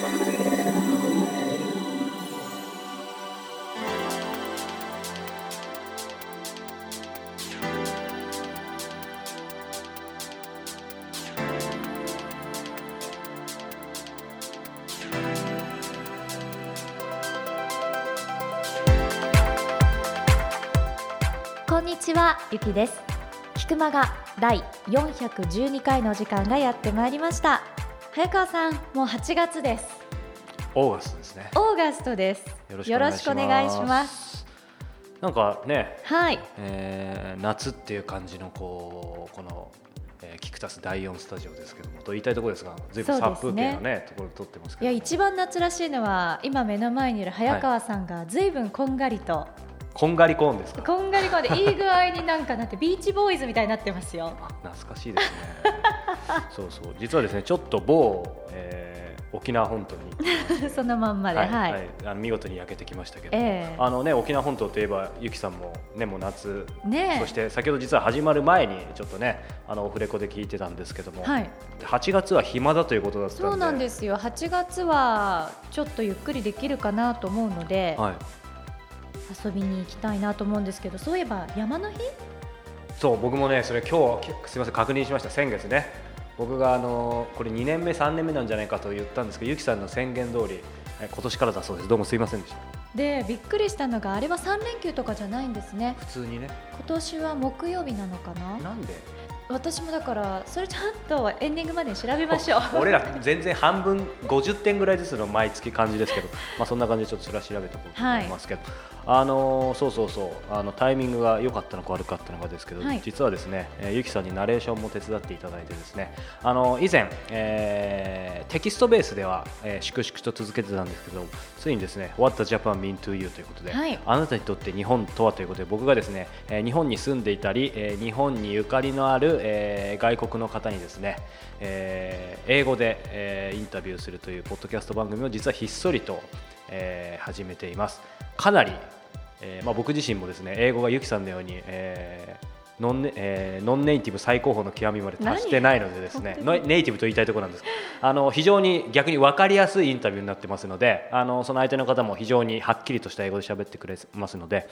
こんにちはゆきです。菊間が第412回の時間がやってまいりました。早川さんもう8月ですオーガストですね。オーガストですよろしくお願いします。なんかね、はいえー夏っていう感じのこうこの、えーキクタス第4スタジオですけどもと言いたいところですが、随分殺風景なねところで撮ってますけども。いや一番夏らしいのは今目の前にいる早川さんがずいぶんこんがりと、こんがりコーンですか？こんがりこんでいい具合になんかなってビーチボーイズみたいになってますよ。あ懐かしいですね。そうそう。実はですねちょっと某、えー沖縄本島に。そのまんまではい、はい。あの見事に焼けてきましたけど。も、ええ。あのね沖縄本島といえばゆきさんもねもう夏。ねえ。そして先ほど実は始まる前にちょっとねあのオフレコで聞いてたんですけども、はい。8月は暇だということだったんで。そうなんですよ。8月はちょっとゆっくりできるかなと思うので、はい、遊びに行きたいなと思うんですけどそういえば山の日？そう僕もねそれ今日きすみません確認しました。先月ね。僕があのこれ2年目3年目なんじゃないかと言ったんですけどゆきさんの宣言通りえ今年からだそうです。どうもすいませんでした。でびっくりしたのがあれは3連休とかじゃないんですね。普通にね。今年は木曜日なのかな？なんで？私もだからそれちゃんとエンディングまでに調べましょう。俺ら全然半分50点ぐらいずつの毎月感じですけど、まあ、そんな感じでちょっとそれは調べておこうと思いますけど、あのーそうそうそう。あのタイミングが良かったのか悪かったのかですけど、はい。実はですね、えーゆきさんにナレーションも手伝っていただいてですね。あの以前、えーテキストベースでは、えー粛々と続けてたんですけどついにですね What does Japan mean to you ということで、はい。あなたにとって日本とはということで僕がですね、えー日本に住んでいたり、えー日本にゆかりのある、えー外国の方にですね、えー英語で、えーインタビューするというポッドキャスト番組を実はひっそりと、えー始めています。かなり、えーまあ、僕自身もですね英語がゆきさんのように、えーノンネえーノンネイティブ最高峰の極みまで達してないのでですねネイティブと言いたいところなんです。あの非常に逆に分かりやすいインタビューになってますのであのその相手の方も非常にはっきりとした英語で喋ってくれますので、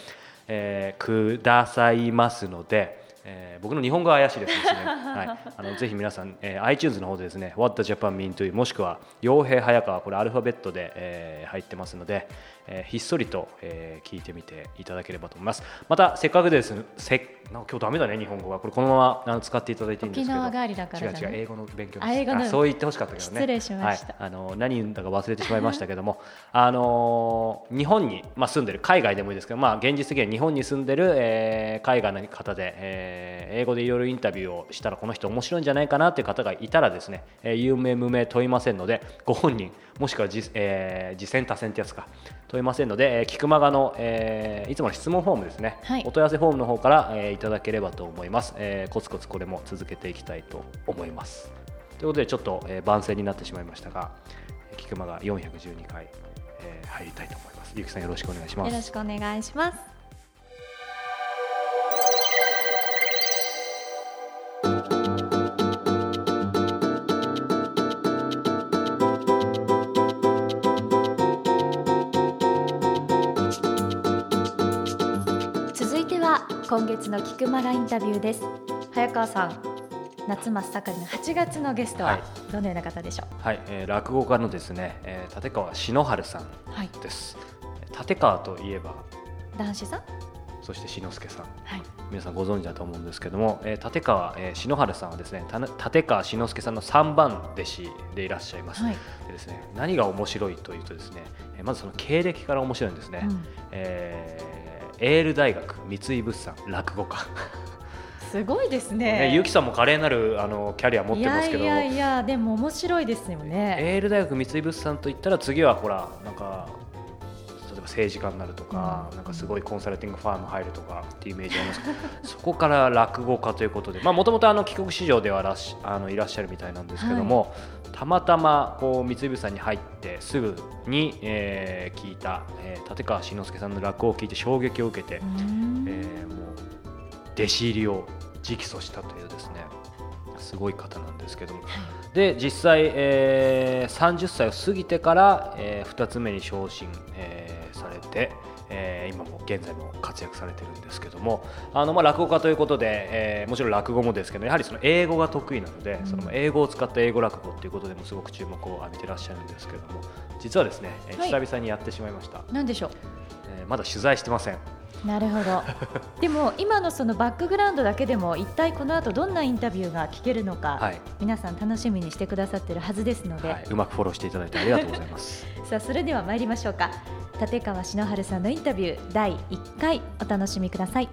えーくださいますので、えー僕の日本語は怪しいですですね、はい、あのぜひ皆さん、えー iTunes の方でですね What the Japan mean to you もしくは傭兵早川これアルファベットで、えー入ってますので、えーひっそりと、えー聞いてみていただければと思います。またせっかくです。せなんか今日ダメだね日本語はこれこのままあの使っていただいていいんですけど。沖縄帰りだから違う違う英語の勉強ですあ英語のそう言ってほしかったけどね。失礼しました。はい、あの何言うんだか忘れてしまいましたけども。あの日本に、まあ、住んでる海外でもいいですけど、まあ、現実的には日本に住んでる、えー海外の方で、えー英語でいろいろインタビューをしたらこの人面白いんじゃないかなっていう方がいたらですね、えー有名無名問いませんのでご本人もしくは次,、えー次戦多戦ってやつか。問いませんので、えー、菊間がの、えーいつもの質問フォームですね、はい。お問い合わせフォームの方から、えーいただければと思います、えーコツコツこれも続けていきたいと思います。ということでちょっと、えー番宣になってしまいましたがえー菊間が412回、えー入りたいと思います。ゆきさんよろしくお願いします。よろしくお願いします今月の菊間がインタビューです。早川さん夏真っ盛りの8月のゲストははい。どのような方でしょはい、えー落語家のですね、えー立川篠春さんうはい。です。立川といえば男子さん？そして篠介さん。はい。皆さんご存知だと思うんですけども、えー立川、えー篠原さんはですねた立川篠介さんの3番弟子でいらっしゃいます、はい。でですね何が面白いというとですねえーまずその経歴から面白いんですね、うん。えーエール大学三井物産落語家、すごいですね、ねゆきさんも華麗なるあのキャリア持ってますけど。いやいやいやでも面白いですよね。エール大学三井物産といったら次はほらなんか例えば政治家になるとか、うん。なんかすごいコンサルティングファーム入るとかっていうイメージありますけど。そこから落語家ということでもともと帰国子女ではらしあのいらっしゃるみたいなんですけども、たまたまこう三井物産に入ってすぐに、えー聞いた、えー立川志の輔さんの落語を聞いて衝撃を受けて、えーもう弟子入りを直訴したというですねすごい方なんですけども、で実際、えー、30歳を過ぎてから、えー、2つ目に昇進、えー、されて、えー、今も現在も活躍されてるんですけどもあの、まあ、落語家ということで、えー、もちろん落語もですけどやはりその英語が得意なので、うん、その英語を使った英語落語ということでもすごく注目を浴びてらっしゃるんですけども実はですね、はい、久々にやってしまいました。何でしょう、えー、まだ取材してません。なるほど。でも今のそのバックグラウンドだけでも一体この後どんなインタビューが聞けるのか、はい、皆さん楽しみにしてくださってるはずですので、はい、うまくフォローしていただいてありがとうございます。さあそれでは参りましょうか。立川篠春さんのインタビュー第1回お楽しみください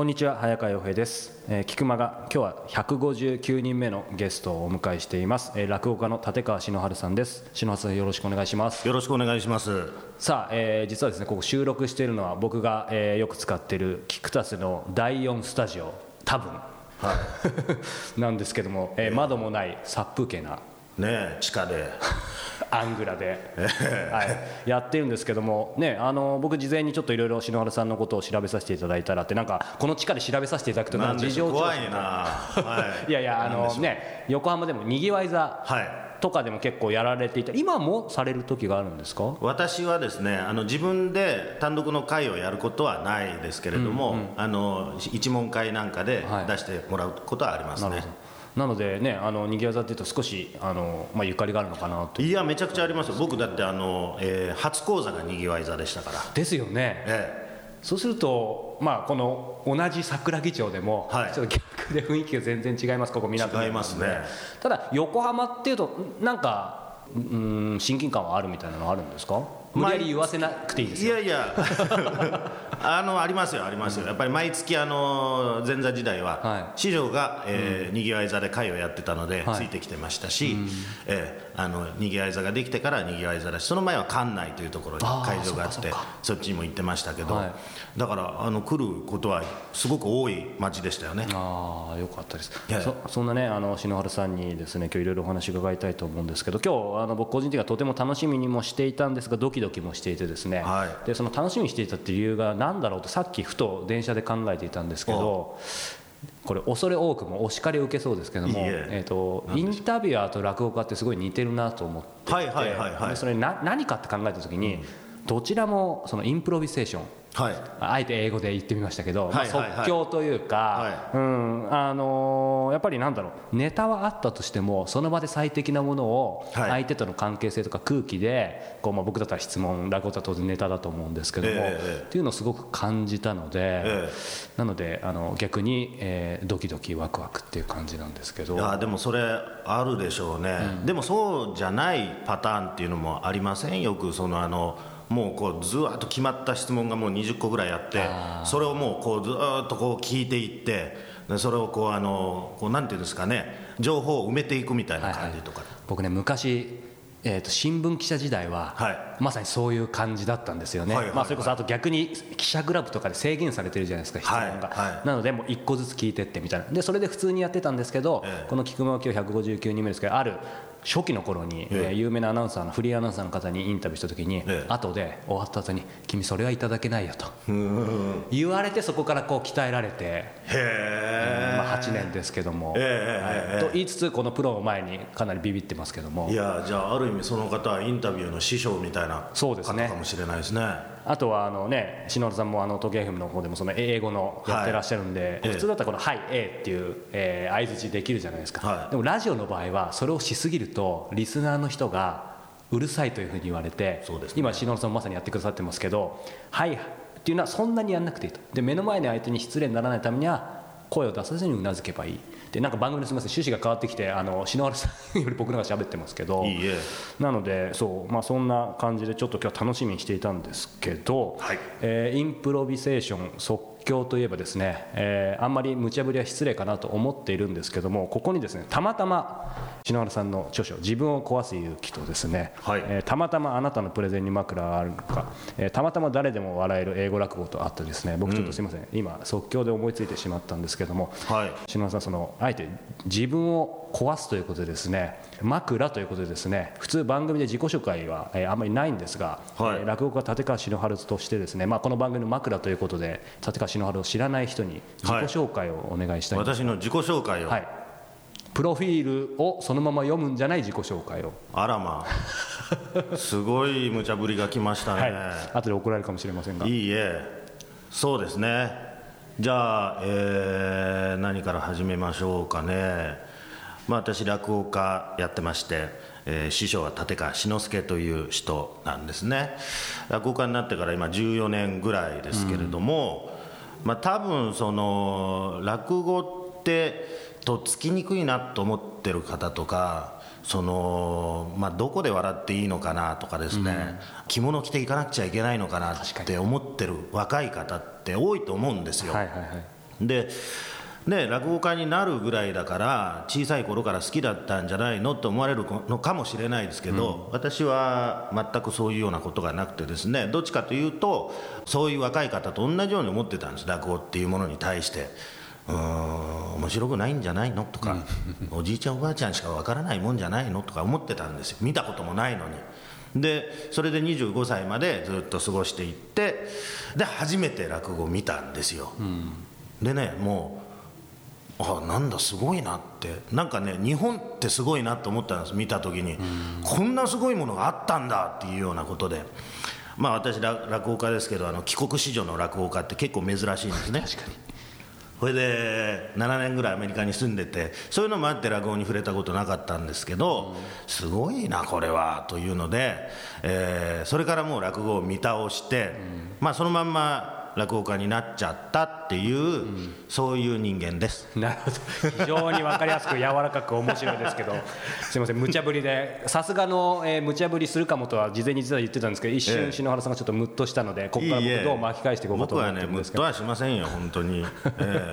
こんにちは早川洋平です、えー、菊間が今日は159人目のゲストをお迎えしています、えー、落語家の立川篠春さんです。篠原さんよろしくお願いします。よろしくお願いします。さあ、えー、実はですねここ収録しているのは僕が、えー、よく使っているキクタスの第4スタジオ多分、はい、なんですけども、えー、窓もない殺風景なね地下で。アングラで、はい、やってるんですけども、ね、あの僕、事前にちょっといろいろ篠原さんのことを調べさせていただいたらってなんかこの地下で調べさせていただくとなん事情怖いな、はい、いやいやあのね横浜でもにぎわい座、はい。とかでも結構やられていた今もされる時があるんですか？私はですねあの自分で単独の会をやることはないですけれども、うんうん、あの一問会なんかで出してもらうことはありますね。はいなのでねあのにぎわ座っていうと少しあの、まあ、ゆかりがあるのかなと。いやめちゃくちゃありますよ。僕だってあの、えー、初講座がにぎわい座でしたから。ですよね、ええ。そうすると、まあ、この同じ桜木町でも、はい、ちょっと逆で雰囲気が全然違います。ここ港違いますね。ただ横浜っていうとなんかうん親近感はあるみたいなのはあるんですか？無理やり言わせなくていいですよ、いやいや。あのありますよありますよ、やっぱり毎月あの前座時代は、師匠が、えーにぎわい座で会をやってたので、ついてきてましたし、えー、あのにぎわい座ができてからにぎわい座だしその前は館内というところに会場があってそっちにも行ってましたけど、だからあの来ることはすごく多い街でしたよね。ああよかったです。そそんなねあの篠原さんにですね今日いろいろお話伺いたいと思うんですけど今日あの僕個人的にはとても楽しみにもしていたんですがドキドキもしていてですね、はい、でその楽しみにしていたっていう理由が何だろうとさっきふと電車で考えていたんですけどこれ恐れ多くもお叱りを受けそうですけどもえ。ーとインタビュアーと落語家ってすごい似てるなと思っててそれな何かって考えた時にどちらもそのインプロビセーションはい、あえて英語で言ってみましたけど、まあ、即興というか、うんあのー、やっぱりなんだろう。ネタはあったとしてもその場で最適なものを相手との関係性とか空気でこう、まあ、僕だったら質問落語だったら当然ネタだと思うんですけども、えー、っていうのをすごく感じたので、えー、なのであの逆に、えー、ドキドキワクワクっていう感じなんですけど。いやでもそれあるでしょうね、うん、でもそうじゃないパターンっていうのもありません？よくそのあのもうこうずっと決まった質問がもう20個ぐらいあってそれをもうこうずっとこう聞いていってそれをこうあのこうなんていうんですかね情報を埋めていくみたいな感じとか、はいはい、僕ね昔えーと、新聞記者時代は、はい、まさにそういう感じだったんですよね、はいはいはい、まあ、それこそあと逆に記者クラブとかで制限されてるじゃないですか、質問が、はい。はい、なので、もう1個ずつ聞いてってみたいな、でそれで普通にやってたんですけど、えー、この菊間今日159人目ですけど、ある初期の頃に、えー、有名なアナウンサーのフリーアナウンサーの方にインタビューした時に、えー、後で終わった後に「君それはいただけないよ」と。言われてそこからこう鍛えられてへ、まあ、8年ですけども、えー、と言いつつこのプロを前にかなりビビってますけども。いやじゃあある意味その方はインタビューの師匠みたいな方かもしれないですね。あとはあのね篠原さんもあの時計 FM の方でもその英語のやってらっしゃるんで、はい、普通だったらこの「はい A」っていう、えー、相づちできるじゃないですか、はい、でもラジオの場合はそれをしすぎるとリスナーの人がうるさいというふうに言われて、ね、今篠原さんもまさにやってくださってますけど「はい」っていうのはそんなにやんなくていいと。で目の前の相手に失礼にならないためには声を出さずにうなずけばいいでなんか番組のすみません趣旨が変わってきてあの篠原さんより僕の方が喋ってますけど。なのでそう、まあ、そんな感じでちょっと今日楽しみにしていたんですけど、はい、えー、インプロビセーション即興といえばですね、えー、あんまり無茶ぶりは失礼かなと思っているんですけどもここにですねたまたま篠原さんの著書「自分を壊す勇気」とですね、はい、えー、たまたまあなたのプレゼンに枕があるのか、えー、たまたま誰でも笑える英語落語とあってですね僕ちょっとすいません、うん、今即興で思いついてしまったんですけども、はい、篠原さんそのあえて自分を壊すということでですね枕ということでですね普通番組で自己紹介は、えー、あんまりないんですが、はい、えー、落語家立川篠原としてですね、まあ、この番組の枕ということで立川篠原を知らない人に自己紹介をお願いしたい、はい、私の自己紹介を、はい、プロフィールをそのまま読むんじゃない自己紹介を。あらまあ。すごい無茶ぶりが来ましたね、はい、後で怒られるかもしれませんが。いいえ。そうですね。じゃあ、えー、何から始めましょうかね、まあ、私落語家やってましてえー、師匠は立川志の輔という人なんですね。落語家になってから今14年ぐらいですけれども、うん、まあ、多分その落語ってとっつきにくいなと思ってる方とかその、まあ、どこで笑っていいのかなとかですね、うん、着物着ていかなくちゃいけないのかなって思ってる若い方って多いと思うんですよ。はいはいはい、でね、落語家になるぐらいだから小さい頃から好きだったんじゃないのと思われるのかもしれないですけど、うん、私は全くそういうようなことがなくてですねどっちかというとそういう若い方と同じように思ってたんです落語っていうものに対して。うん面白くないんじゃないのとか、おじいちゃんおばあちゃんしかわからないもんじゃないのとか思ってたんですよ。見たこともないのに。でそれで25歳までずっと過ごしていってで初めて落語を見たんですよ、うん、でねもうあなんだすごいなって。なんかね日本ってすごいなと思ったんです見た時に、うん、こんなすごいものがあったんだっていうようなことで。まあ私落語家ですけどあの帰国子女の落語家って結構珍しいんですね。それで7年ぐらいアメリカに住んでてそういうのもあって落語に触れたことなかったんですけどすごいなこれはというので、えー、それからもう落語を見倒して、まあそのまんま落語家になっちゃったっていう、うん、そういう人間です。なるほど。非常に分かりやすく柔らかく面白いですけど。すみません無茶ぶりでさすがの、えー、無茶ぶりするかもとは事前に実は言ってたんですけど一瞬篠原さんがちょっとムッとしたのでここから僕どう巻き返していこうかと思ってるんですけど。僕はねムッとはしませんよ本当に、え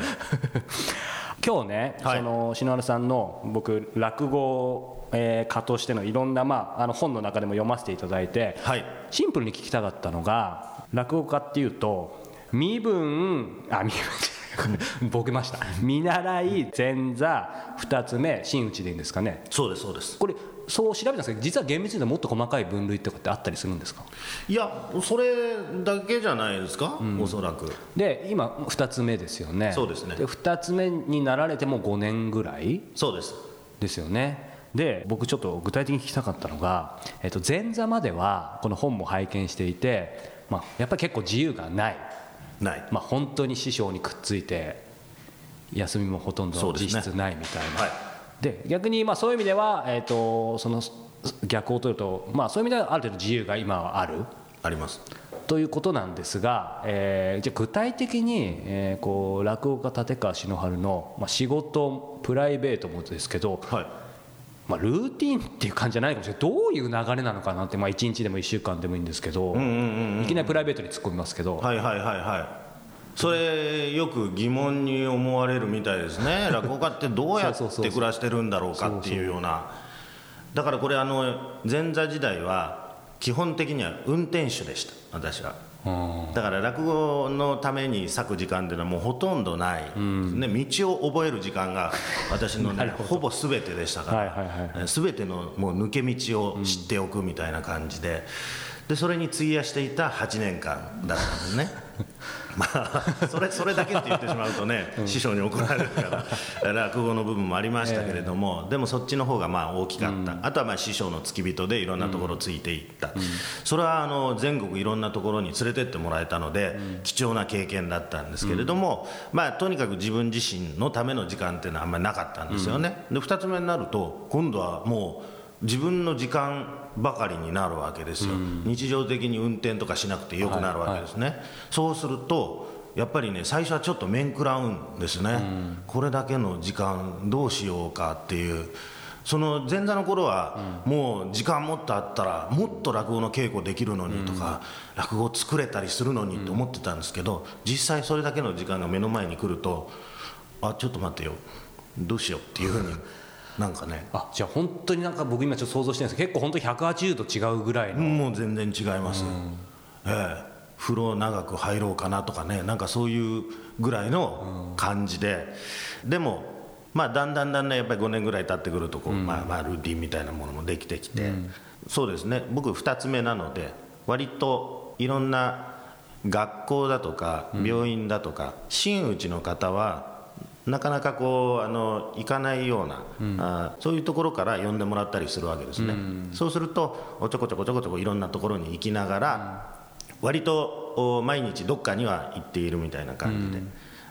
ー、今日ね、はい、その篠原さんの僕落語えー、家としてのいろんな、まあ、あの本の中でも読ませていただいて、はい、シンプルに聞きたかったのが落語家っていうと身分あ身分ボケました。見習い前座2つ目真打ちでいいんですかね。そうですそうです。これそう調べたんですけど実は厳密にはもっと細かい分類ってことってあったりするんですか？いやそれだけじゃないですか、うん、おそらく。で今2つ目ですよね。そうですね。で2つ目になられても5年ぐらい？そうです。ですよね。で僕ちょっと具体的に聞きたかったのが、えっと、前座まではこの本も拝見していて、まあ、やっぱり結構自由がないない。まあ、本当に師匠にくっついて休みもほとんど実質ないみたいな。で、はい、逆にまあそういう意味では、えーと、その逆を取ると、まあ、そういう意味ではある程度自由が今はある。あります。ということなんですが、えー、じゃ具体的に、えー、こう落語家立川篠原の、まあ、仕事プライベートもですけど、はいまあ、ルーティンっていう感じじゃないかもしれない。どういう流れなのかなって、まあ、1日でも1週間でもいいんですけど、いきなりプライベートに突っ込みますけど。はいはいはいはい。それよく疑問に思われるみたいですね。落語家ってどうやって暮らしてるんだろうかっていうような。だからこれあの前座時代は基本的には運転手でした私はだから落語のために割く時間っていうのはもうほとんどない、ね、道を覚える時間が私の、ね、ほぼ全てでしたから、全てのもう抜け道を知っておくみたいな感じで。でそれに費やしていた8年間だったんですね。まあそれそれだけって言ってしまうとね、うん、師匠に怒られるから 落語の部分もありましたけれども、えー、でもそっちの方がまあ大きかった、うん、あとはまあ師匠の付き人でいろんなところついていった、うん、それはあの全国いろんなところに連れてってもらえたので、貴重な経験だったんですけれども、まあ、とにかく自分自身のための時間っていうのはあんまりなかったんですよね。で2つ目になると今度はもう自分の時間ばかりになるわけですよ、うん、日常的に運転とかしなくてよくなるわけですね、はいはい、そうするとやっぱりね最初はちょっと面食らうんですね、うん、これだけの時間どうしようかっていう。その前座の頃はもう時間もっとあったらもっと落語の稽古できるのにとか、うん、落語作れたりするのにって思ってたんですけど実際それだけの時間が目の前に来るとあちょっと待ってよ。どうしようっていうふうになんかね。あじゃあ本当になんか僕今ちょっと想像してるんですけど結構本当に180度違うぐらいの。もう全然違います、うん、ええ。風呂長く入ろうかなとかね。なんかそういうぐらいの感じで、うん、でもまあ、だんだんだんだんやっぱり5年ぐらい経ってくるとこう、まあ、まあルーティンみたいなものもできてきて、そうですね。僕2つ目なので割といろんな学校だとか病院だとか、真打ちの方はなかなかこうあの行かないような、うん、あそういうところから呼んでもらったりするわけですね、うん、そうするとおちょこちょこちょこちょこいろんなところに行きながら、うん、割と毎日どっかには行っているみたいな感じ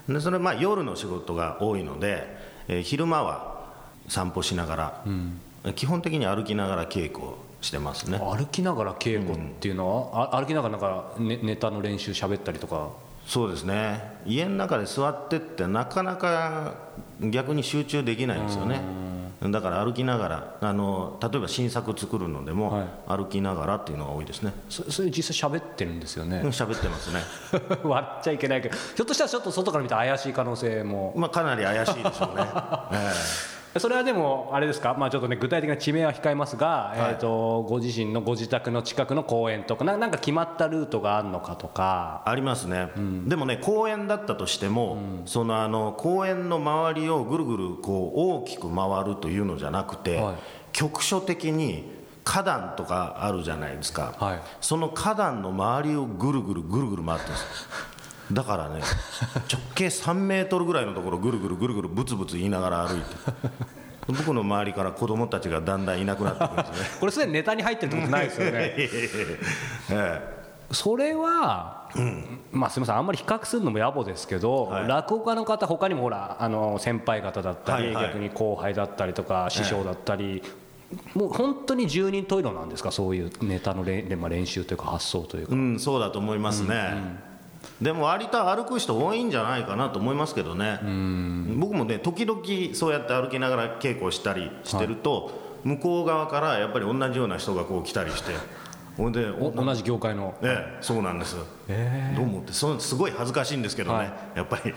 で,、でそれまあ夜の仕事が多いので、えー、昼間は散歩しながら、基本的に歩きながら稽古してますね。歩きながら稽古っていうのは、歩きながらなんかネネタの練習喋ったりとかそうですね。家の中で座ってってなかなか逆に集中できないんですよね。だから歩きながらあの例えば新作作るのでも、はい、歩きながらっていうのが多いですね。そそれ実際喋ってるんですよね。喋ってますね。割っちゃいけないけどひょっとしたらちょっと外から見て怪しい可能性も。まあかなり怪しいでしょうね、えーそれはでもあれですか、まあ、ちょっとね具体的な地名は控えますが、はい、えーと、ご自身のご自宅の近くの公園とかなんか決まったルートがあるのかとか。ありますね、うん、でもね公園だったとしても、うん、そのあの公園の周りをぐるぐるこう大きく回るというのじゃなくて、はい、局所的に花壇とかあるじゃないですか、はい、その花壇の周りをぐるぐるぐるぐる回ってるんですだからね 直径3メートルぐらいのところぐるぐるぐるぐるブツブツ言いながら歩いて 僕の周りから子供たちがだんだんいなくなってくるんですね。これすでにネタに入ってるってことないですよね、ええ。それは、うん、まあすみません。あんまり比較するのも野暮ですけど、はい、落語家の方他にもほらあの先輩方だったり、はいはい、逆に後輩だったりとか師匠だったり、もう本当に十人十色なんですか？そういうネタの練,、まあ、練習というか発想というか、うん、そうだと思いますね、うんうんでも割と歩く人多いんじゃないかなと思いますけどね。僕もね時々そうやって歩きながら稽古したりしてると、はい、向こう側からやっぱり同じような人がこう来たりして。ほんで同じ業界の。ええそうなんです、えー、どう思ってそすごい恥ずかしいんですけどね、はい、やっぱり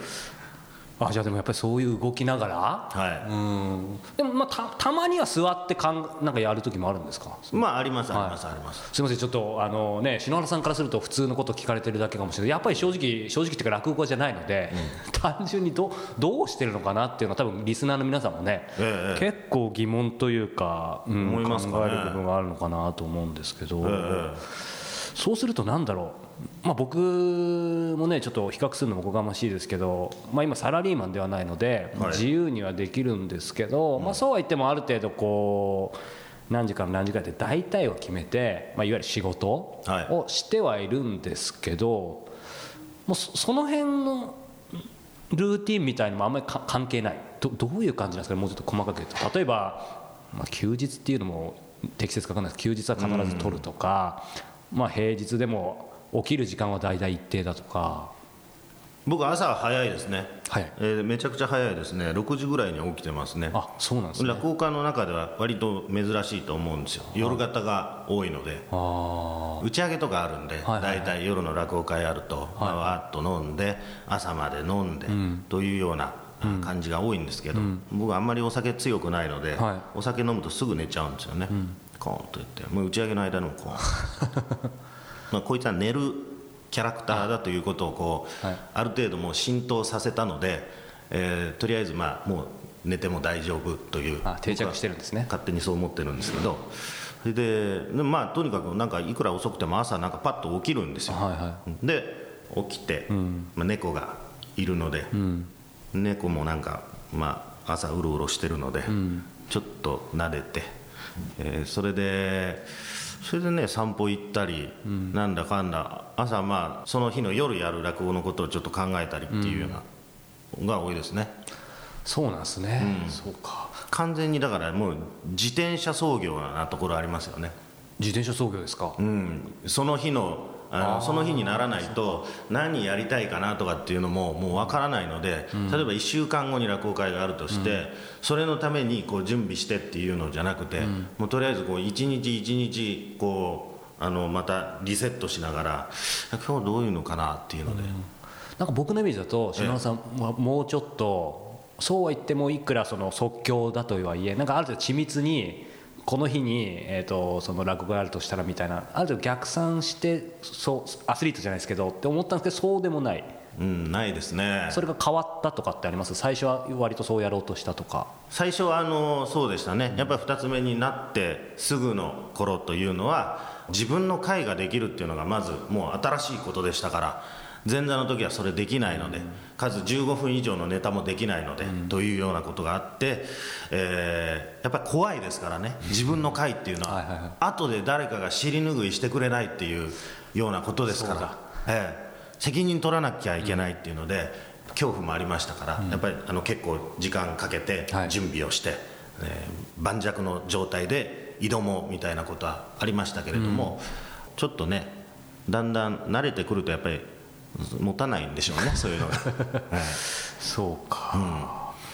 あじゃあでもやっぱりそういう動きながら、はい、うん。でもまあたたまには座ってかんなんかやる時もあるんですか？まあありますあります、あります。すみませんちょっとあのね篠原さんからすると普通のこと聞かれてるだけかもしれない。やっぱり正直正直っていうか落語家じゃないので、うん、単純にどどうしてるのかなっていうのは多分リスナーの皆さんもね、ええ、結構疑問というか,、うん、考える部分があるのかなと思うんですけど、え、そうするとなんだろう？まあ、僕もねちょっと比較するのもおこがましいですけど、まあ、今サラリーマンではないので自由にはできるんですけど、まあ、そうは言ってもある程度こう何時から何時からって大体を決めて、まあ、いわゆる仕事をしてはいるんですけど、もうその辺のルーティンみたいのもあんまり関係ない。どどういう感じなんですかねもうちょっと細かく言うと。例えば、まあ、休日っていうのも適切か分かんないです。休日は必ず取るとか、まあ、平日でも起きる時間は大体一定だとか。僕朝は早いですね、はい。えー、めちゃくちゃ早いですね。6時ぐらいに起きてますね。あそうなんですね。落語家の中では割と珍しいと思うんですよ。夜型が多いので。打ち上げとかあるんで、はい大体夜の落語会あると、はい、わーっと飲んで朝まで飲んで、うん、というような感じが多いんですけど、うん、僕あんまりお酒強くないので、はい、お酒飲むとすぐ寝ちゃうんですよね、うん、コーンと言ってもう打ち上げの間にもコーン まあ、こいつは寝るキャラクターだということをこう、はい、ある程度もう浸透させたので、えー、とりあえずまあもう寝ても大丈夫という定着してるんですね。勝手にそう思ってるんですけどそれでまあとにかくなんかいくら遅くても朝なんかパッと起きるんですよ、はいはい、で起きて、うん、まあ、猫がいるので、うん、猫もなんか、まあ、朝うろうろしてるので、うん、ちょっと撫でて、えー、それでそれでね散歩行ったり、うん、なんだかんだ朝まあその日の夜やる落語のことをちょっと考えたりっていうような、うん、が多いですね。そうなんですね、うん、そうか。完全にだからもう自転車操業なところありますよね自転車操業ですかうんその日のあのその日にならないと何やりたいかなとかっていうのももう分からないので、例えば1週間後に落語会があるとして、それのためにこう準備してっていうのじゃなくて、もうとりあえずこう一日一日こうあのまたリセットしながら今日どういうのかなっていうので、なんか僕のイメージだと篠原さんはもうちょっとそうは言ってもいくらその即興だとはいえなんかある程度緻密にこの日に、えーと、その落語があるとしたらみたいな。ある程度逆算してそうアスリートじゃないですけどって思ったんですけどそうでもない。うん、ないですね。それが変わったとかってあります？最初は割とそうやろうとしたとか。最初はあのそうでしたね。やっぱり2つ目になってすぐの頃というのは自分の会ができるっていうのがまずもう新しいことでしたから前座の時はそれできないので、数15分以上のネタもできないので、というようなことがあって、えー、やっぱり怖いですからね自分の会っていうのは,、は後で誰かが尻拭いしてくれないっていうようなことですから、えー、責任取らなきゃいけないっていうので、恐怖もありましたから、やっぱりあの結構時間かけて準備をして、えー、盤石の状態で挑もうみたいなことはありましたけれども、ちょっとねだんだん慣れてくるとやっぱり持たないんでしょうね そういうのが、はい、そうか、う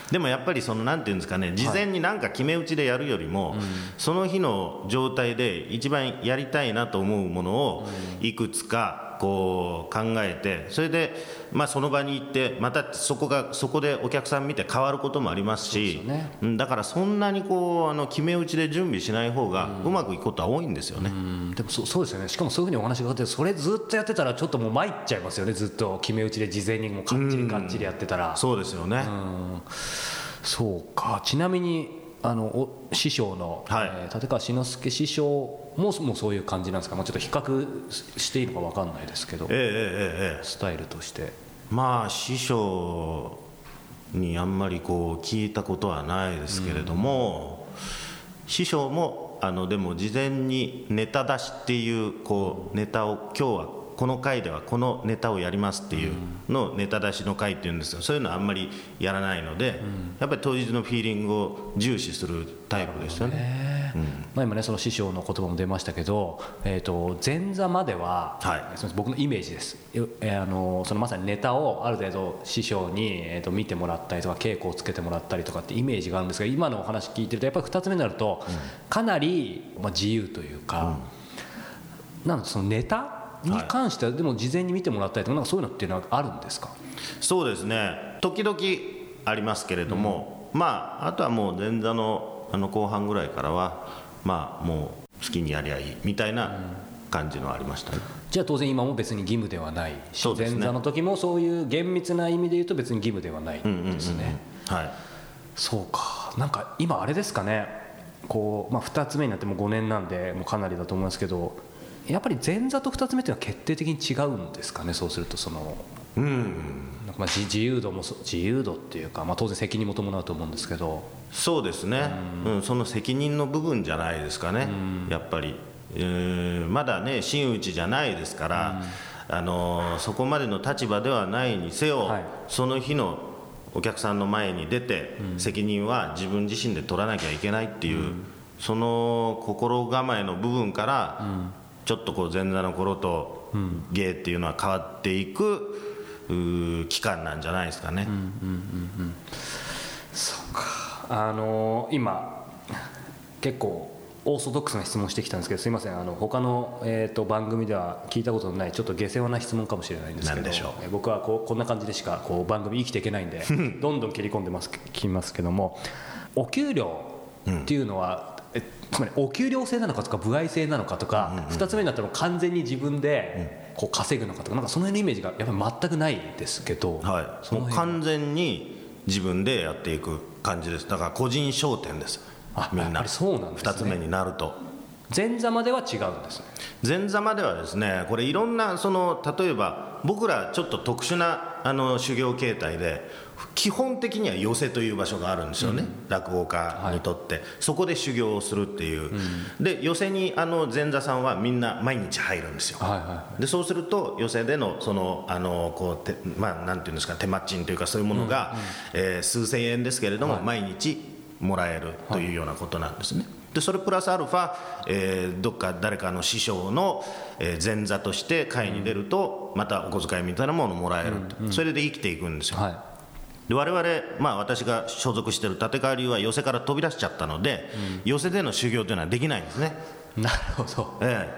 ん、でもやっぱりそのなんていうんですかね事前に何か決め打ちでやるよりも、はい、その日の状態で一番やりたいなと思うものをいくつかこう考えてそれで、まあ、その場に行ってまたそこがそこでお客さん見て変わることもありますし、ね、だからそんなにこうあの決め打ちで準備しない方がうまくいくことは多いんですよね、でもそそうですよね。しかもそういうふうにお話があってそれずっとやってたらちょっともう参っちゃいますよね。ずっと決め打ちで事前にもかっちりかっちりやってたら、そうですよね。そうか。ちなみにあの師匠の、はい、えー、立川志の輔師匠ももうそういう感じなんですか、まあ、ちょっと比較していいのか分かんないですけど、えー、えー、スタイルとして。まあ師匠にあんまりこう聞いたことはないですけれども、うん、師匠もあのでも事前にネタ出しっていうこうネタを今日はこの回ではこのネタをやりますっていうのをネタ出しの回っていうんですよ。そういうのはあんまりやらないので、やっぱり当日のフィーリングを重視するタイプですよね。うん、まあ、今ねその師匠の言葉も出ましたけど、えーと、前座までは、はい、僕のイメージです、えー、あのそのまさにネタをある程度師匠に、えーと、見てもらったりとか稽古をつけてもらったりとかってイメージがあるんですが今のお話聞いてるとやっぱり2つ目になると、かなり、まあ、自由というか、うん、なんそのネタに関しては、でも事前に見てもらったりとかなんかそういうのっていうのはあるんですか？そうですね。時々ありますけれども、うん、まああとはもう前座のあの後半ぐらいからはまあもう好きにやりゃいいみたいな感じのありましたね、じゃあ当然今も別に義務ではないし、ね、前座の時もそういう厳密な意味で言うと別に義務ではないんですね、はい。そうか。なんか今あれですかね。こう、まあ、2つ目になっても5年なんでもうかなりだと思いますけどやっぱり前座と2つ目っていうのは決定的に違うんですかねそうするとその、うん、まあ自由度も自由度っていうか、まあ、当然責任も伴うと思うんですけど。そうですね、うん、うん、その責任の部分じゃないですかね、うん、やっぱり、えー、まだね真打ちじゃないですから、あのそこまでの立場ではないにせよ、はい、その日のお客さんの前に出て、責任は自分自身で取らなきゃいけないっていう、その心構えの部分から、ちょっとこう前座の頃と芸っていうのは変わっていく期間なんじゃないですかね。そうか。あのー、今結構オーソドックスな質問してきたんですけどすいません。あの他の、えーと、番組では聞いたことのないちょっと下世話な質問かもしれないんですけどえ僕はこうこんな感じでしかこう番組生きていけないんで どんどん切り込んでますきますけどもお給料っていうのは、えつまりお給料制なのかとか歩合制なのかとか、うんうん、2つ目になったら完全に自分でこう稼ぐのかとかなんかその辺のイメージがやっぱり全くないですけど、はい、もう完全に自分でやっていく感じです。だから個人商店です。みんな。そうなんです、ね、2つ目になると。前座までは違うんですね。前座まではですねこれいろんなその例えば僕らちょっと特殊なあの修行形態で基本的には寄席という場所があるんですよね、うん、落語家にとって、はい、そこで修行をするっていう、うん、で寄席にあの前座さんはみんな毎日入るんですよ、はいはいはい、でそうすると寄席でのそのあのこうて、まあ、なんていうんですか手間賃というかそういうものが、うんうん、えー、数千円ですけれども、はい、毎日もらえるというようなことなんですね、はい。でそれプラスアルファ、えー、どっか誰かの師匠の、えー、前座として会に出ると、またお小遣いみたいなものをもらえる、うんうん、それで生きていくんですよ、はいで我々、まあ、私が所属している立川流は寄席から飛び出しちゃったので、うん、寄席での修行というのはできないんですね。なるほど、ええ、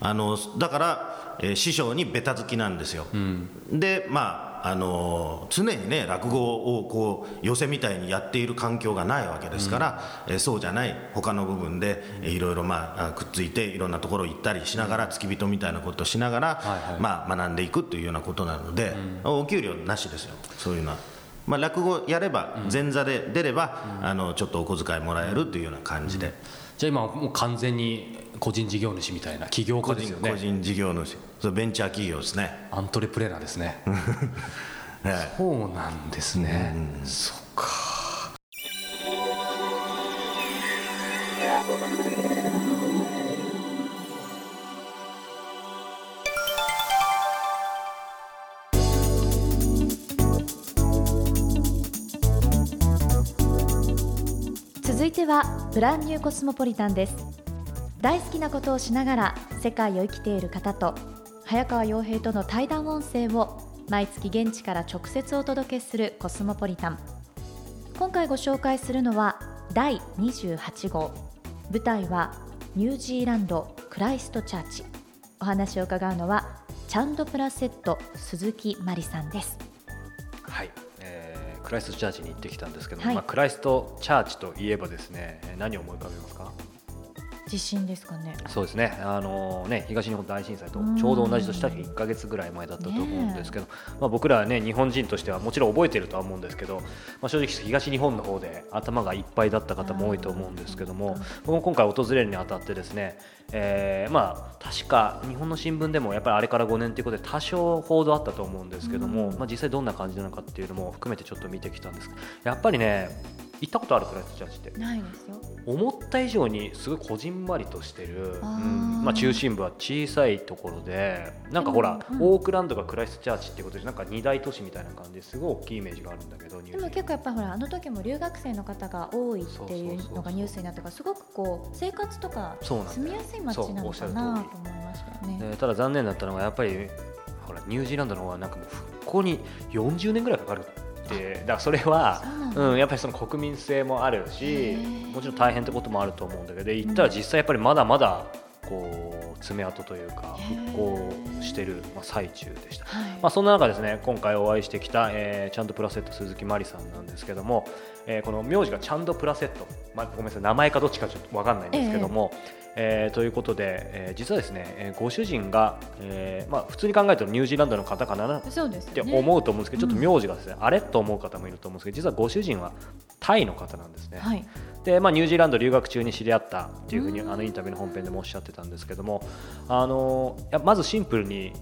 あのだから、えー、師匠にべたつきなんですよ、うん、でまあまああの常にね落語をこう寄せみたいにやっている環境がないわけですから、うん、えそうじゃない他の部分で、えいろいろまあくっついていろんなところ行ったりしながら付き人みたいなことをしながら、はいはい、まあ学んでいくというようなことなので、うん、お給料なしですよそういうのは。まあ、落語やれば前座で出れば、うん、あのちょっとお小遣いもらえるというような感じで、じゃあ今もう完全に個人事業主みたいな起業家ですよね。個人事業主。そベンチャー企業ですね。アントレプレーナーですね、そうなんですね、うん、そっか。続いてはブランニューコスモポリタンです大好きなことをしながら世界を生きている方と早川洋平との対談音声を毎月現地から直接お届けするコスモポリタン。今回ご紹介するのは第28号。舞台はニュージーランドクライストチャーチ。お話を伺うのはチャンドプラセット鈴木真理さんです。はい、えー、クライストチャーチに行ってきたんですけども、はい、まあ、クライストチャーチといえばですね何を思い浮かべますか？地震ですかね。そうですね。あのね東日本大震災とちょうど同じ年だけ？1か月ぐらい前だったと思うんですけど、まあ僕らはね日本人としてはもちろん覚えてるとは思うんですけど、まあ正直東日本の方で頭がいっぱいだった方も多いと思うんですけども、僕も今回訪れるにあたってですね、えー、まあ確か日本の新聞でもやっぱりあれから5年ということで多少報道あったと思うんですけども、まあ実際どんな感じなのかっていうのも含めてちょっと見てきたんですやっぱりね行ったことあるクライストチャーチって。ないですよ。思った以上にすごいこじんまりとしてる、うんまあ、中心部は小さいところでなんかほら、うん、オークランドがクライストチャーチっていうことでなんか二大都市みたいな感じですごい大きいイメージがあるんだけどでも結構やっぱほらあの時も留学生の方が多いっていうのがニュースになったからすごくこう生活とか住みやすい街なのかなと思いましたよね。ただ残念だったのはやっぱりほらニュージーランドの方はなんかもう復興に40年ぐらいかかるってだからそれはうん、やっぱりその国民性もあるしもちろん大変ってこともあると思うんだけど行ったら実際やっぱりまだまだこう爪痕というか復興してる、まあ、最中でした、はい、まあ、そんな中ですね今回お会いしてきた、えー、チャンドプラセット鈴木真理さんなんですけども、えー、この名字がチャンドプラセット、まあ、ごめんなさい名前かどっちかちょっと分かんないんですけども、えーえー、ということで、えー、実はですね、えー、ご主人が、えーまあ、普通に考えるとニュージーランドの方かなって思うと思うんですけど、ちょっと名字がですね、うん、あれ？と思う方もいると思うんですけど実はご主人はタイの方なんですね。はい、でまあ、ニュージーランド留学中に知り合ったっていうふうにあのインタビューの本編でもおっしゃってたんですけどもあのまずシンプルに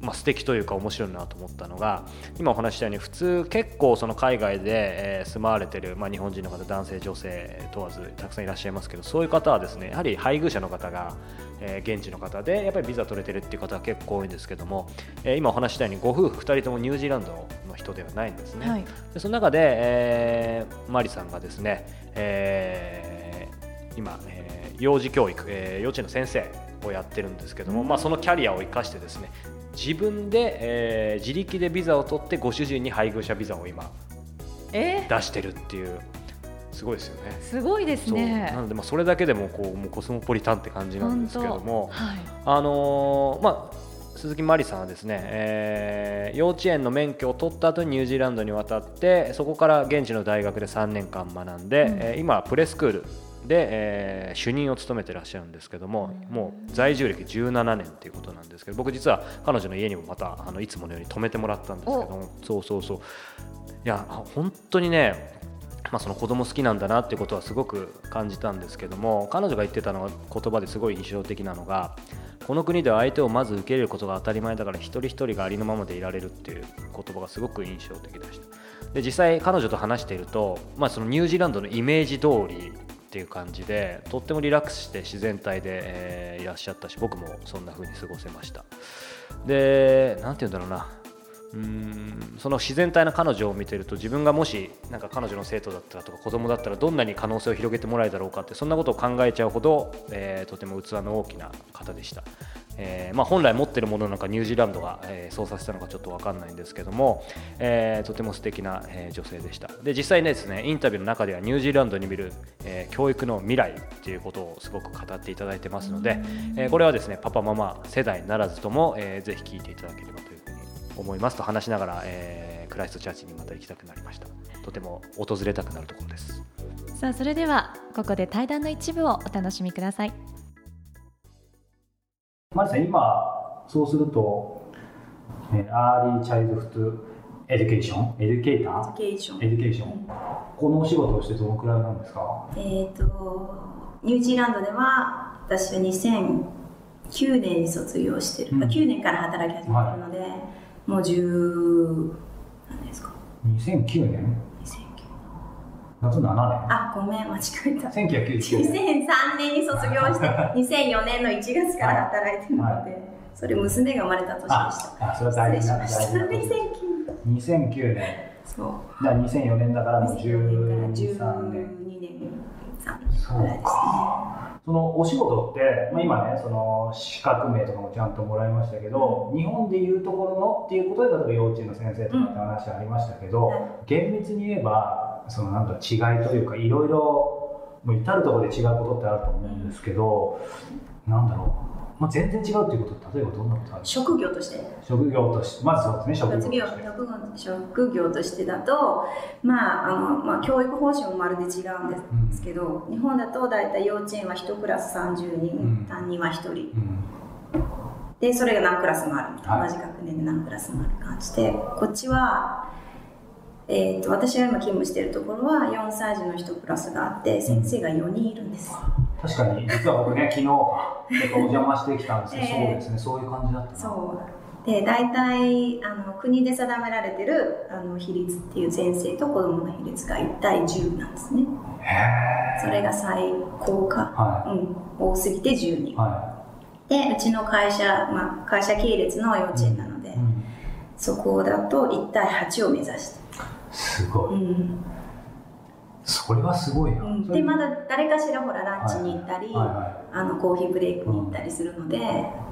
まあ、素敵というか面白いなと思ったのが今お話したように普通結構その海外で、え住まわれてる、まあ、日本人の方男性女性問わずたくさんいらっしゃいますけどそういう方はですねやはり配偶者の方が、え現地の方でやっぱりビザ取れてるっていう方は結構多いんですけども、え今お話したようにご夫婦2人ともニュージーランドの人ではないんですね、はい、でその中で、えー、マリさんがですね、えー、今、えー、幼児教育、え幼稚園の先生をやってるんですけども、まあ、そのキャリアを生かしてですね自分で、えー、自力でビザを取ってご主人に配偶者ビザを今、え？ー、出してるっていうすごいですよね。すごいですね。なのでまあそれだけでもこうもうコスモポリタンって感じなんですけども、はい、あのー、まあ。鈴木真理さんはですね、えー、幼稚園の免許を取った後にニュージーランドに渡ってそこから現地の大学で3年間学んで、うん、えー、今はプレスクールで、えー、主任を務めてらっしゃるんですけども、もう在住歴17年ということなんですけど僕実は彼女の家にもまたあのいつものように泊めてもらったんですけどもそうそうそう。いや本当にねまあ、その子供好きなんだなっていうことはすごく感じたんですけども彼女が言ってたのは言葉ですごい印象的なのがこの国では相手をまず受け入れることが当たり前だから一人一人がありのままでいられるっていう言葉がすごく印象的でした。で実際彼女と話していると、まあ、そのニュージーランドのイメージ通りっていう感じでとってもリラックスして自然体で、えー、いらっしゃったし僕もそんな風に過ごせました。で何て言うんだろうな。うんその自然体な彼女を見てると自分がもしなんか彼女の生徒だったらとか子供だったらどんなに可能性を広げてもらえるだろうかってそんなことを考えちゃうほど、えー、とても器の大きな方でした。えーまあ、本来持ってるものなのかニュージーランドが、えー、操作したのかちょっと分かんないんですけども、えー、とても素敵な、え、女性でした。で実際ねですねインタビューの中ではニュージーランドに見る、え、教育の未来っていうことをすごく語っていただいてますので、え、これはですねパパママ世代ならずとも、えー、ぜひ聞いていただければというふうに思います。と話しながら、えー、クライストチャーチにまた行きたくなりました。とても訪れたくなるところです。さあそれではここで対談の一部をお楽しみください。マリさん今そうすると、え early childhood education educator education education、このお仕事をしてどのくらいなんですか？えっ、とニュージーランドでは私は2009年に卒業してる、うん、9年から働き始めてるので、はい、もう10何ですか。2009年？夏7年。あごめん間違えた。1999年。2003年に卒業して 2004年の1月から働いてるので、はい、それ娘が生まれた年でした。あそれは大事な大事な2009年。そう。だ2004年だからもう13年12年。そうかそのお仕事って、まあ、今ねその資格名とかもちゃんともらいましたけど、うん、日本でいうところのっていうことで例えば幼稚園の先生とかって話ありましたけど、うん、厳密に言えばそのなんだ違いというかいろいろもう至る所で違うことってあると思うんですけど、うん、なんだろう。まあ、全然違うっていうこと例えばどんなことある職業として。職業として。まずそうですね職業として。職業としてだと、まああのまあ、教育方針もまるで違うんですけど、うん、日本だと大体幼稚園は1クラス30人、うん、担任は1人、うん、でそれが何クラスもある、はい、同じ学年で何クラスもある感じで。こっちはえーと、私が今勤務しているところは4歳児の1クラスがあって先生が4人いるんです、確かに実は僕ね昨日お邪魔してきたんですけど、えー、そうですねそういう感じだった。そう。で大体あの国で定められてるあの比率っていう先生と子どもの比率が1対10なんですね。それが最高か、はい、うん、多すぎて10人、はい、でうちの会社、まあ、会社系列の幼稚園なので、うん、そこだと1対8を目指してすごい、うん、それはすごいな、うん、でまだ誰かしらほらランチに行ったり、はいはい。はい、あのコーヒーブレイクに行ったりするので、うん、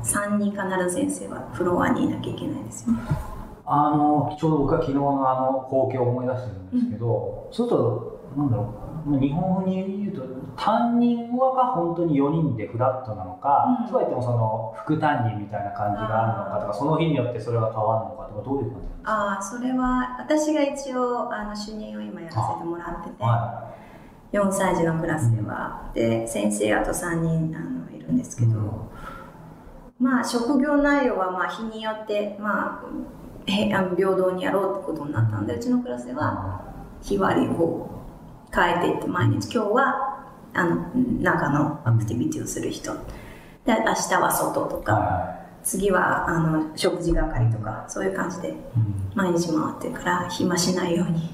3人必ず先生はフロアにいなきゃいけないですよ。ねあのちょうど僕は昨日のあの光景を思い出してるんですけど、そうするとなんだろう日本語に言うと担任はが本当に4人でフラットなのか、うん、そうは言ってもその副担任みたいな感じがあるのかとかその日によってそれが変わるのかとかどういう感じなんですか？ああそれは私が一応あの主任を今やらせてもらってて、はい、4歳児のクラスでは、うん、で先生あと3人あのいるんですけど、うん、まあ職業内容はまあ日によってまあ平等にやろうってことになったのでうちのクラスでは日割りを変えていって毎日。今日はあの中のアクティビティをする人。で明日は外とか、はい、次はあの食事係とか。そういう感じで毎日回ってるから暇しないように、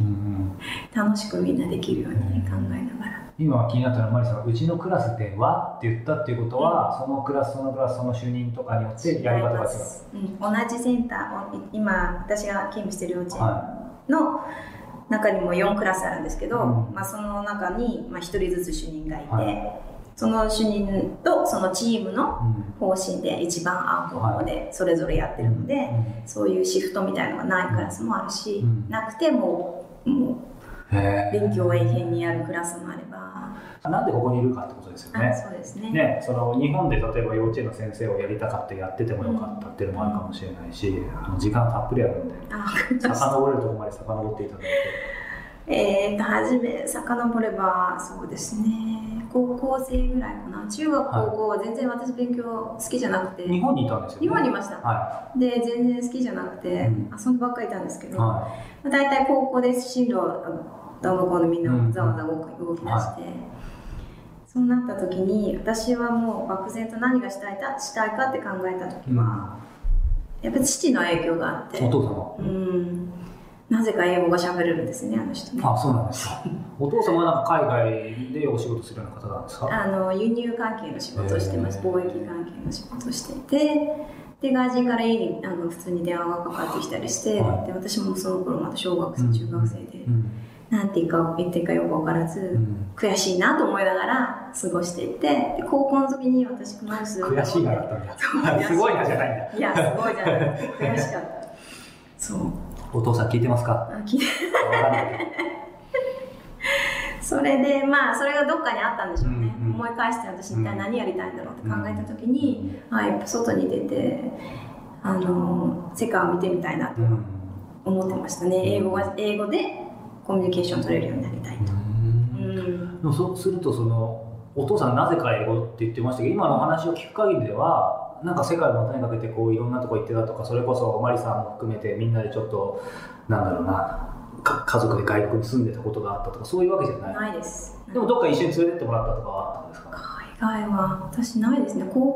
楽しくみんなできるように考えながら。今気になったのはマリさんがうちのクラスではって言ったっていうことは、うん、そのクラスそのクラスその主任とかによってやり方が違う、うん、同じセンター今私が勤務してる幼稚園の、はい中にも4クラスあるんですけど、うん、まあ、その中に、まあ、1人ずつ主任がいて、はい、その主任とそのチームの方針で一番合う方法でそれぞれやってるので、はい、そういうシフトみたいなのがないクラスもあるし、うん、なくてももう勉強を永遠にやるクラスもあれば。なんでここにいるかってことですよね。そうですね。ね、その日本で例えば幼稚園の先生をやりたかったやっててもよかったっていうのもあるかもしれないし、うん、あの時間たっぷりあるんで、遡れるところまで遡っていただいて。えーと、初め遡ればそうですね。高校生ぐらいかな。中学高校は全然私勉強好きじゃなくて、日本にいたんですよ、ね、日本にいました、はい、で全然好きじゃなくて、うん、遊んでばっかりいたんですけど、はい、大体高校で進路どうのこうのみんなざわざわ動き出して、はいそうなった時に私はもう漠然と何がしたいかしたいかって考えた時は、やっぱり父の影響があってお父様。うん。なぜか英語が喋れるんですねあの人ね。あそうなんですか。お父様はなんか海外でお仕事するような方なんですか？あの輸入関係の仕事をしてます。貿易関係の仕事をしていてで外人から家にあの普通に電話がかかってきたりして、はい、で私もその頃まだ小学生中学生で、うんうんなんていうか言っていいかよく分からず、うん、悔しいなと思いながら過ごしていてで高校の時に私クマウス悔しいなだったんだ。すごいなじゃないんだ。いやすごいじゃない。悔しかった。そう。お父さん聞いてますか？あ聞いて。それでまあそれがどっかにあったんでしょうね、うんうん、思い返して私一体何やりたいんだろうって考えた時に、うん、あやっぱ外に出てあの世界を見てみたいなと思ってましたね、英語は英語でコミュニケーション取れるようになりたいと。でもそうするとそのお父さんなぜか英語って言ってました？けど今のお話を聞く限りではなんか世界を股にかけてこういろんなとこ行ってたとかそれこそマリさんも含めてみんなでちょっとなんだろうな家族で外国に住んでたことがあったとかそういうわけじゃない。ないです。でもどっか一緒に連れてってもらったとかはあったんですか？海外は私ないですね。高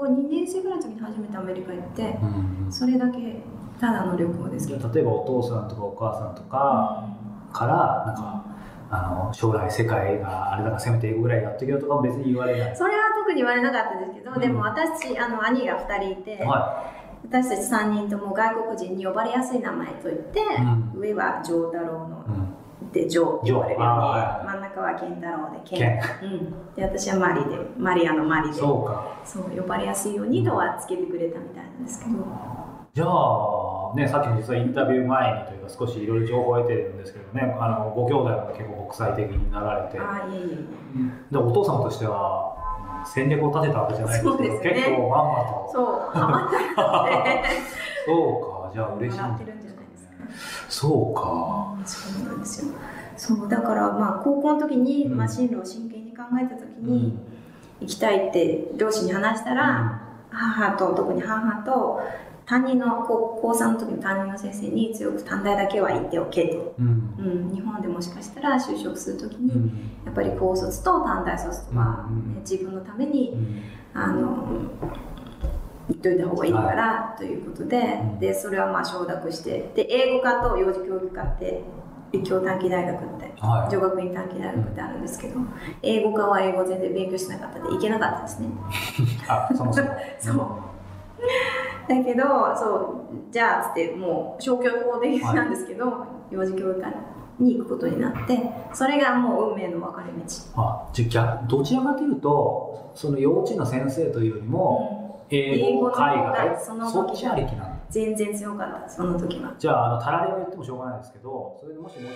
校2年生ぐらいの時に初めてアメリカ行って、うん、それだけただの旅行です。けど例えばお父さんとかお母さんとかからなんか、あの将来世界があれだからせめて英語ぐらいやっとけよとか別に言われない。それは特に言われなかったですけど、うん、でも私あの兄が2人いて、はい、私たち3人とも外国人に呼ばれやすい名前といって、うん、上は丈太郎の、うん、でジョーって呼ばれるように、真ん中は健太郎で健。うん、で私はマリでマリアのマリでそうか。そう呼ばれやすいようにとはつけてくれたみたいなんですけど。じゃあねさっきも実はインタビュー前にというか少しいろいろ情報を得てるんですけどねあのご兄弟も結構国際的になられて。あいえいえでお父様としては戦略を立てたわけじゃないですけど、ね、結構まんまと。そうハマった そうかじゃあ嬉しいんそうか、そうなんですよ。そうだからまあ高校の時に、うん、まあ、進路を真剣に考えた時に、うん、行きたいって両親に話したら、うん、母と特に母と担任の高高3の時の担任の先生に強く短大だけは行っておけと、うん、うん、日本でもしかしたら就職する時に、うん、やっぱり高卒と短大卒とは、ね、自分のために、あの言っといた方がいいから、ということででそれはまあ承諾してで英語科と幼児教育科って立教短期大学って、はい、女学院短期大学ってあるんですけど、英語科は英語全然勉強しなかったで行けなかったですね。あそもそも。そう だけどそうじゃあつってもう消去法的なんですけど、はい、幼児教育科に行くことになってそれがもう運命の分かれ道。あじゃどちらかというとその幼稚園の先生というよりも、うん、英語海外そのそっちありきなん全然強かったその時は。じゃああのたられを言ってもしょうがないですけどそれでもしもう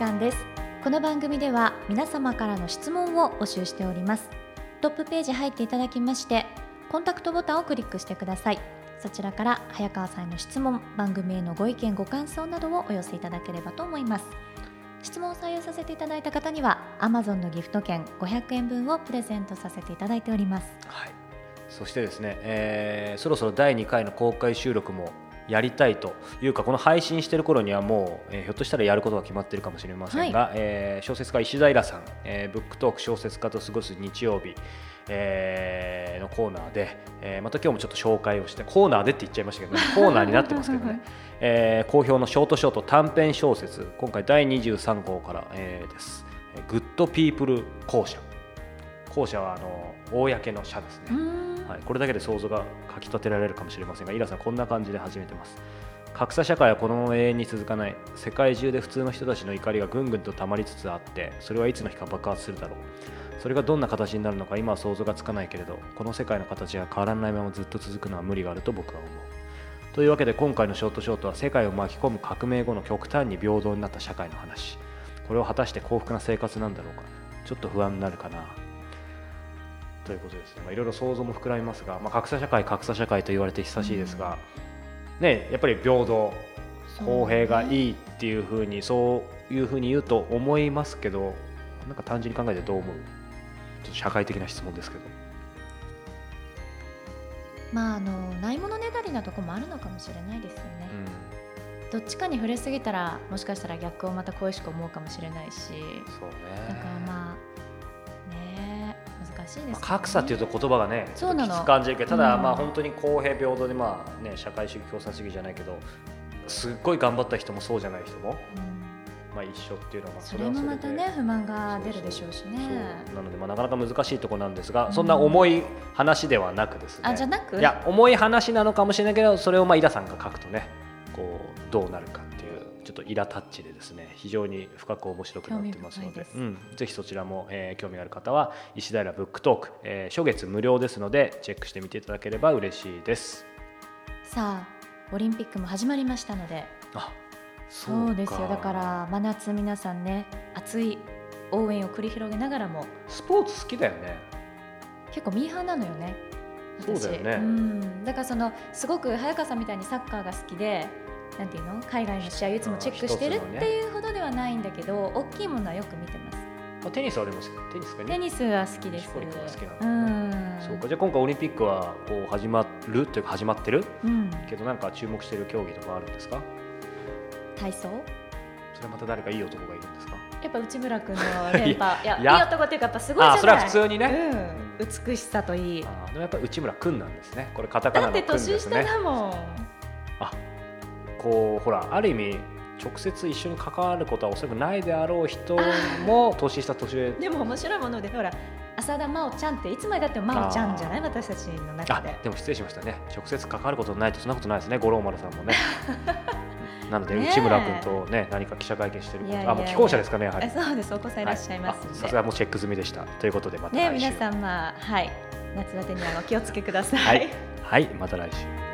間です。この番組では皆様からの質問を募集しております。トップページ入っていただきましてコンタクトボタンをクリックしてください。そちらから早川さんの質問番組へのご意見ご感想などをお寄せいただければと思います。質問を採用させていただいた方には Amazon のギフト券500円分をプレゼントさせていただいております、はい、そしてですね、えー、そろそろ第2回の公開収録もやりたいというかこの配信している頃にはもう、えー、ひょっとしたらやることが決まっているかもしれませんが、はい、えー、小説家石平さん、えー、ブックトーク小説家と過ごす日曜日、えー、のコーナーで、えー、また今日もちょっと紹介をしてコーナーでって言っちゃいましたけど、ね、コーナーになってますけどね、えー、好評のショートショート短編小説今回第23号から、えー、です。グッドピープル校舎校舎はあの公の社ですね。はい、これだけで想像がかきたてられるかもしれませんがイラさんこんな感じで始めてます。格差社会はこのまま永遠に続かない。世界中で普通の人たちの怒りがぐんぐんと溜まりつつあってそれはいつの日か爆発するだろう。それがどんな形になるのか今は想像がつかないけれどこの世界の形が変わらないままずっと続くのは無理があると僕は思う。というわけで今回のショートショートは世界を巻き込む革命後の極端に平等になった社会の話。これを果たして幸福な生活なんだろうか。ちょっと不安になるかなということですね、まあ、いろいろ想像も膨らみますが、まあ、格差社会格差社会と言われて久しいですが、うん、ね、やっぱり平等公平がいいっていうふうにそういうふうに言うと思いますけどなんか単純に考えてどう思う？ちょっと社会的な質問ですけど。まああのないものねだりなとこもあるのかもしれないですよね。うん、どっちかに触れすぎたらもしかしたら逆をまた恋しく思うかもしれないし。そう、ね、だからまあしいです、ね、格差っていうと言葉がねそうなの。きつ感じるけどただまあ本当に公平平等でまあね社会主義共産主義じゃないけどすっごい頑張った人もそうじゃない人も、まあ一緒っていうのがそれもまたね不満が出るでしょうしね。なのでまあなかなか難しいところなんですが、そんな重い話ではなくですね。あじゃなく？いや重い話なのかもしれないけどそれをまあ井田さんが書くとねこうどうなるかちょっとイラタッチでですね非常に深く面白くなってますのでうん、ぜひそちらも、えー、興味がある方は石平ブックトーク、えー、初月無料ですのでチェックしてみていただければ嬉しいです。さあオリンピックも始まりましたので。あそうですよ。だから真夏皆さんね熱い応援を繰り広げながらも。スポーツ好きだよね。結構ミーハーなのよねそうだよね。うん。だからそのすごく早川さんみたいにサッカーが好きでなんていうの？海外の試合をいつもチェックしてるっていうほどではないんだけど、大きいものはよく見てます。あ、テニスはありますテニスかね。テニスは好きです。好きなんですね。そうか。じゃあ今回オリンピックはこう始まるというか始まってる、うん、けどなんか注目している競技とかあるんですか？体操？それまた誰かいい男がいるんですか？やっぱ内村君の連覇 いやいい男っていうかやっぱすごいじゃない？それは普通にね。うん、美しさといい。あでもやっぱ内村君なんですね。これカタカナの君ですね。だって年下だもん。あこうほらある意味直接一緒に関わることはおそらくないであろう人も年下年上。でも面白いものでほら浅田真央ちゃんっていつまでだっても真央ちゃんじゃない？私たちの中で。でも失礼しましたね。直接関わることないとそんなことないですね五郎丸さんもね。なので内村君とね何か記者会見してるあもう既婚者ですかねやはり。そうですお子さんいらっしゃいますさすがもうチェック済みでした。ということでまた来週。ね皆さんまあはい。夏バテにはお気をつけください。はい、はい、また来週